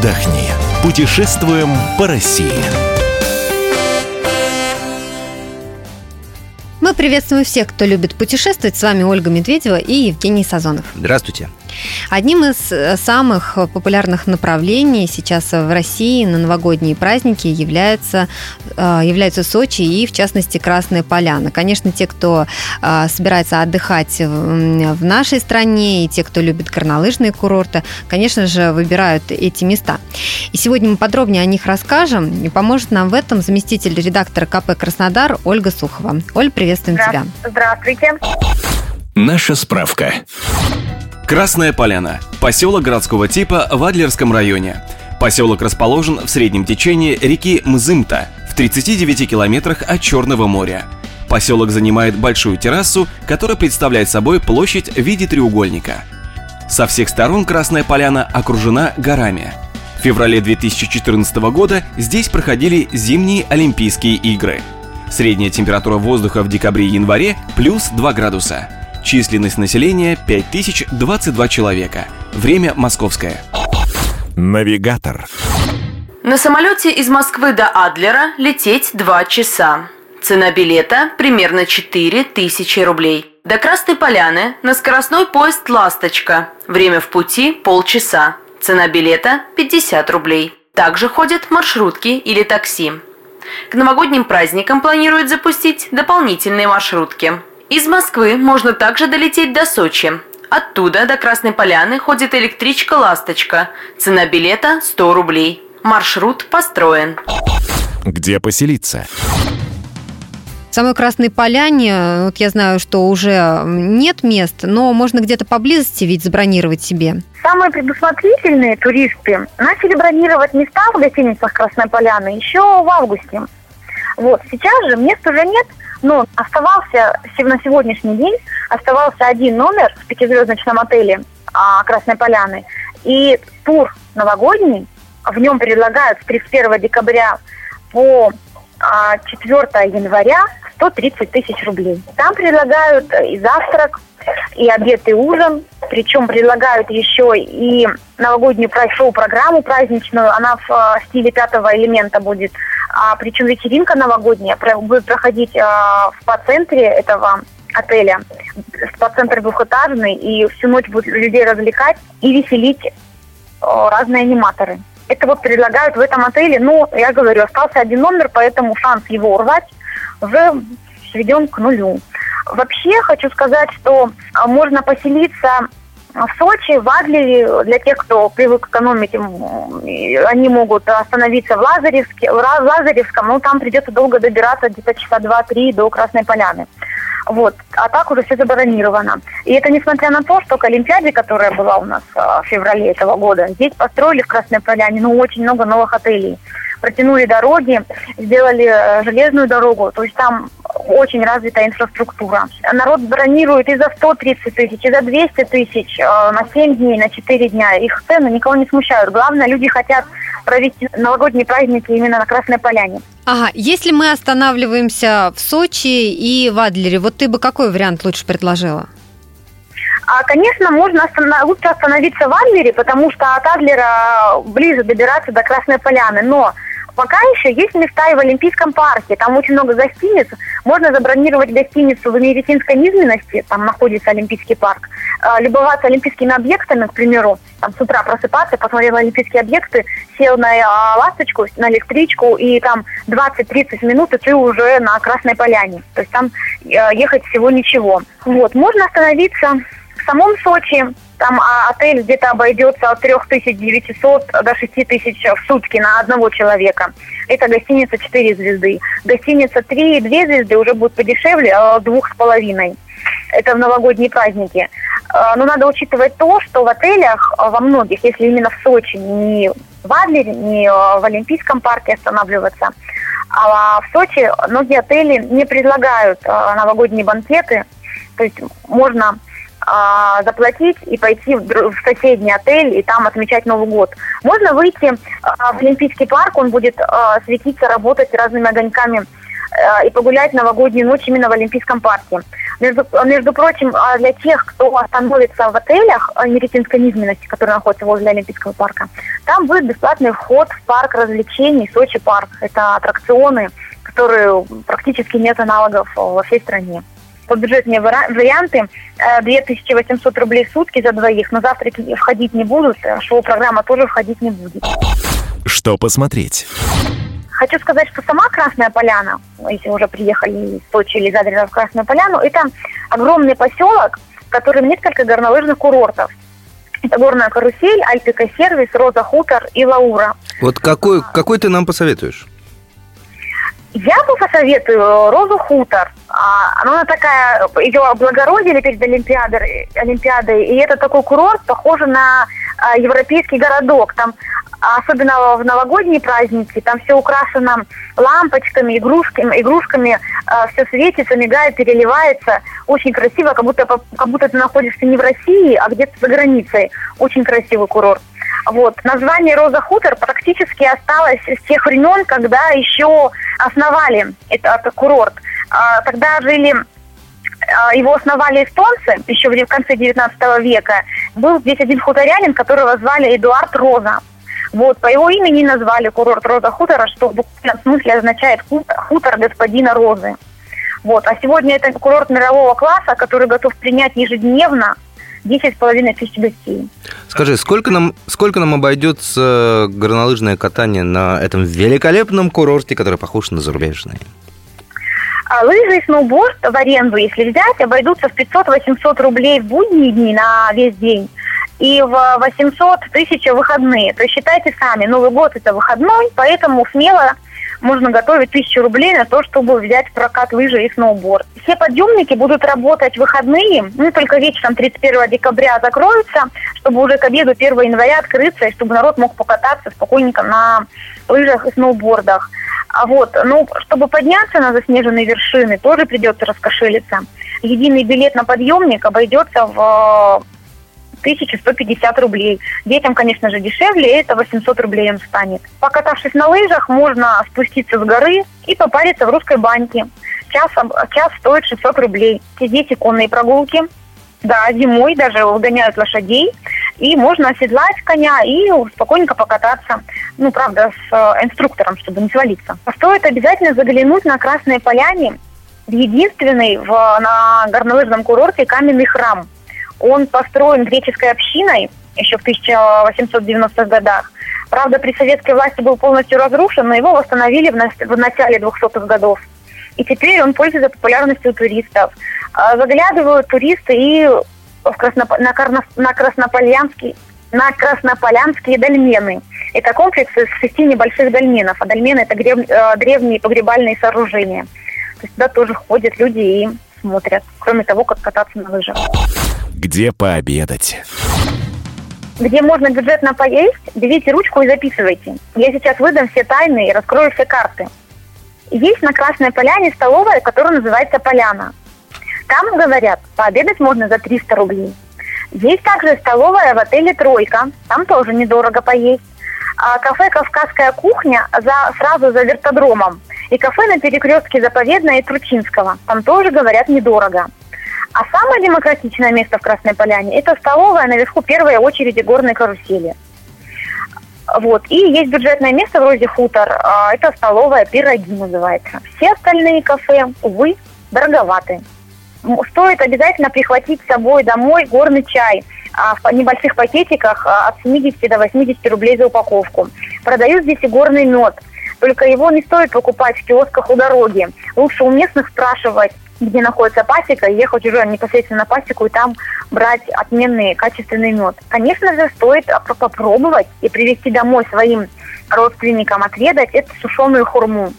отдохни. Путешествуем по России. Мы приветствуем всех, кто любит путешествовать. С вами Ольга Медведева и Евгений Сазонов. Здравствуйте. Одним из э, самых популярных направлений сейчас в России на новогодние праздники является, э, являются Сочи и, в частности, Красная Поляна. Конечно, те, кто э, собирается отдыхать в нашей стране, и те, кто любит горнолыжные курорты, конечно же, выбирают эти места. И сегодня мы подробнее о них расскажем, и поможет нам в этом заместитель редактора КП «Краснодар» Ольга Сухова. Оль, приветствуем Здра- тебя. Здравствуйте. Наша справка. Красная Поляна. Поселок городского типа в Адлерском районе. Поселок расположен в среднем течении реки Мзымта в 39 километрах от Черного моря. Поселок занимает большую террасу, которая представляет собой площадь в виде треугольника. Со всех сторон Красная Поляна окружена горами. В феврале 2014 года здесь проходили зимние Олимпийские игры. Средняя температура воздуха в декабре и январе плюс 2 градуса. Численность населения 5022 человека. Время московское. Навигатор. На самолете из Москвы до Адлера лететь 2 часа. Цена билета примерно 4 тысячи рублей. До Красной Поляны на скоростной поезд «Ласточка». Время в пути – полчаса. Цена билета – 50 рублей. Также ходят маршрутки или такси. К новогодним праздникам планируют запустить дополнительные маршрутки. Из Москвы можно также долететь до Сочи. Оттуда до Красной Поляны ходит электричка «Ласточка». Цена билета – 100 рублей. Маршрут построен. Где поселиться? В самой Красной Поляне, вот я знаю, что уже нет мест, но можно где-то поблизости ведь забронировать себе. Самые предусмотрительные туристы начали бронировать места в гостиницах Красной Поляны еще в августе. Вот, сейчас же мест уже нет, но оставался на сегодняшний день оставался один номер в пятизвездочном отеле а, Красной Поляны. И тур новогодний, в нем предлагают с 31 декабря по а, 4 января 130 тысяч рублей. Там предлагают и завтрак, и обед, и ужин. Причем предлагают еще и новогоднюю шоу-программу праздничную. Она в а, стиле пятого элемента будет. А, причем вечеринка новогодняя будет проходить а, в спа-центре этого отеля. Спа-центр двухэтажный, и всю ночь будут людей развлекать и веселить э, разные аниматоры. Это вот предлагают в этом отеле. Ну, я говорю, остался один номер, поэтому шанс его урвать уже сведен к нулю. Вообще хочу сказать, что а, можно поселиться в Сочи, в Адлере, для тех, кто привык экономить, они могут остановиться в Лазаревске, в Лазаревском, но там придется долго добираться, где-то часа два-три до Красной Поляны. Вот. А так уже все забронировано. И это несмотря на то, что к Олимпиаде, которая была у нас а, в феврале этого года, здесь построили в Красной Поляне ну, очень много новых отелей. Протянули дороги, сделали э, железную дорогу, то есть там очень развитая инфраструктура. Народ бронирует и за 130 тысяч, и за 200 тысяч э, на 7 дней, на 4 дня. Их цены никого не смущают. Главное, люди хотят провести новогодние праздники именно на Красной Поляне. Ага, если мы останавливаемся в Сочи и в Адлере, вот ты бы какой вариант лучше предложила? А, конечно, можно остана- лучше остановиться в Адлере, потому что от Адлера ближе добираться до Красной Поляны. Но пока еще есть места и в Олимпийском парке. Там очень много гостиниц. Можно забронировать гостиницу в медицинской низменности, там находится Олимпийский парк. А, любоваться олимпийскими объектами, к примеру, там с утра просыпаться, посмотрел олимпийские объекты, сел на а, ласточку, на электричку, и там 20-30 минут, и ты уже на Красной Поляне. То есть там э, ехать всего ничего. Вот, можно остановиться в самом Сочи, там а, отель где-то обойдется от 3900 до 6000 в сутки на одного человека. Это гостиница 4 звезды. Гостиница 3 и 2 звезды уже будет подешевле, а, двух с половиной. Это в новогодние праздники. А, Но надо учитывать то, что в отелях, а, во многих, если именно в Сочи, не в Адлере, не а, в Олимпийском парке останавливаться, а в Сочи многие отели не предлагают новогодние банкеты. То есть можно а, заплатить и пойти в, соседний отель и там отмечать Новый год. Можно выйти а, в Олимпийский парк, он будет а, светиться, работать разными огоньками и погулять новогоднюю ночь именно в Олимпийском парке. Между, между прочим, для тех, кто остановится в отелях Меретинской низменности, которые находятся возле Олимпийского парка, Там будет бесплатный вход в парк развлечений Сочи парк. Это аттракционы, которые практически нет аналогов во всей стране. По бюджетные варианты 2800 э, рублей в сутки за двоих, но завтраки входить не будут, э, шоу-программа тоже входить не будет. Что посмотреть? Хочу сказать, что сама Красная Поляна, если уже приехали из Сочи или Задрина в Красную Поляну, это огромный поселок, в котором несколько горнолыжных курортов. Это горная карусель, Альпика сервис, Роза Хутор и Лаура. Вот какой, какой ты нам посоветуешь? Я бы посоветую Розу Хутор. А, она такая, ее облагородили перед Олимпиадой, Олимпиадой, и это такой курорт, похожий на а, европейский городок. Там особенно в новогодние праздники, там все украшено лампочками, игрушками, игрушками, все светится, мигает, переливается, очень красиво, как будто, как будто ты находишься не в России, а где-то за границей. Очень красивый курорт. Вот. Название Роза Хутор практически осталось с тех времен, когда еще основали этот, курорт. А, тогда жили а, его основали эстонцы еще в конце 19 века. Был здесь один хуторянин, которого звали Эдуард Роза. Вот, по его имени назвали курорт Роза Хутора, что в буквальном смысле означает хутор господина Розы. Вот, а сегодня это курорт мирового класса, который готов принять ежедневно 10,5 тысяч гостей. Скажи, сколько нам, сколько нам обойдется горнолыжное катание на этом великолепном курорте, который похож на зарубежный? А лыжи и сноуборд в аренду, если взять, обойдутся в 500-800 рублей в будние дни на весь день и в 800 тысяч выходные. То есть считайте сами, Новый год это выходной, поэтому смело можно готовить тысячу рублей на то, чтобы взять прокат лыжи и сноуборд. Все подъемники будут работать в выходные, ну только вечером 31 декабря закроются, чтобы уже к обеду 1 января открыться, и чтобы народ мог покататься спокойненько на лыжах и сноубордах. А вот, ну, чтобы подняться на заснеженные вершины, тоже придется раскошелиться. Единый билет на подъемник обойдется в 1150 рублей. Детям, конечно же, дешевле, это 800 рублей им станет. Покатавшись на лыжах, можно спуститься с горы и попариться в русской баньке. Час, час стоит 600 рублей. Здесь конные прогулки. Да, зимой даже угоняют лошадей. И можно оседлать коня и спокойненько покататься. Ну, правда, с э, инструктором, чтобы не свалиться. Стоит обязательно заглянуть на Красной Поляне единственный в, на горнолыжном курорте каменный храм – он построен греческой общиной еще в 1890-х годах. Правда, при советской власти был полностью разрушен, но его восстановили в, начале 200-х годов. И теперь он пользуется популярностью у туристов. А, заглядывают туристы и в Красноп... на, Карно... на Краснополянский на Краснополянские дольмены. Это комплекс из шести небольших дольменов. А дольмены – это греб... Э, древние погребальные сооружения. То есть туда тоже ходят люди и смотрят, кроме того, как кататься на лыжах где пообедать. Где можно бюджетно поесть, берите ручку и записывайте. Я сейчас выдам все тайны и раскрою все карты. Есть на Красной Поляне столовая, которая называется «Поляна». Там, говорят, пообедать можно за 300 рублей. Есть также столовая в отеле «Тройка». Там тоже недорого поесть. А кафе «Кавказская кухня» за, сразу за вертодромом. И кафе на перекрестке Заповедная и Тручинского. Там тоже, говорят, недорого. А самое демократичное место в Красной Поляне – это столовая наверху первой очереди горной карусели. Вот. И есть бюджетное место вроде хутор. А, это столовая «Пироги» называется. Все остальные кафе, увы, дороговаты. Стоит обязательно прихватить с собой домой горный чай а, в небольших пакетиках а, от 70 до 80 рублей за упаковку. Продают здесь и горный мед. Только его не стоит покупать в киосках у дороги. Лучше у местных спрашивать, где находится пасека, ехать уже непосредственно на пасеку и там брать отменный качественный мед. Конечно же, стоит попробовать и привезти домой своим родственникам отведать эту сушеную хурму.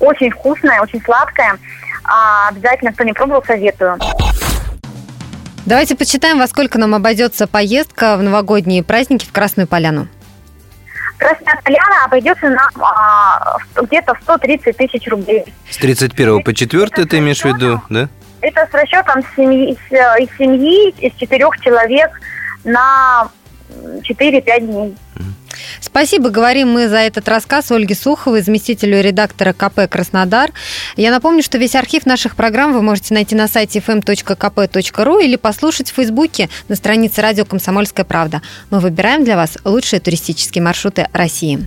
Очень вкусная, очень сладкая. А обязательно, кто не пробовал, советую. Давайте почитаем, во сколько нам обойдется поездка в новогодние праздники в Красную Поляну. Красная Поляна обойдется нам а, где-то 130 тысяч рублей. С 31 по 4 ты имеешь в виду, да? Это с расчетом семьи, из семьи, из четырех человек на 4-5 дней. Спасибо, говорим мы за этот рассказ Ольге Суховой, заместителю редактора КП «Краснодар». Я напомню, что весь архив наших программ вы можете найти на сайте fm.kp.ru или послушать в Фейсбуке на странице радио «Комсомольская правда». Мы выбираем для вас лучшие туристические маршруты России.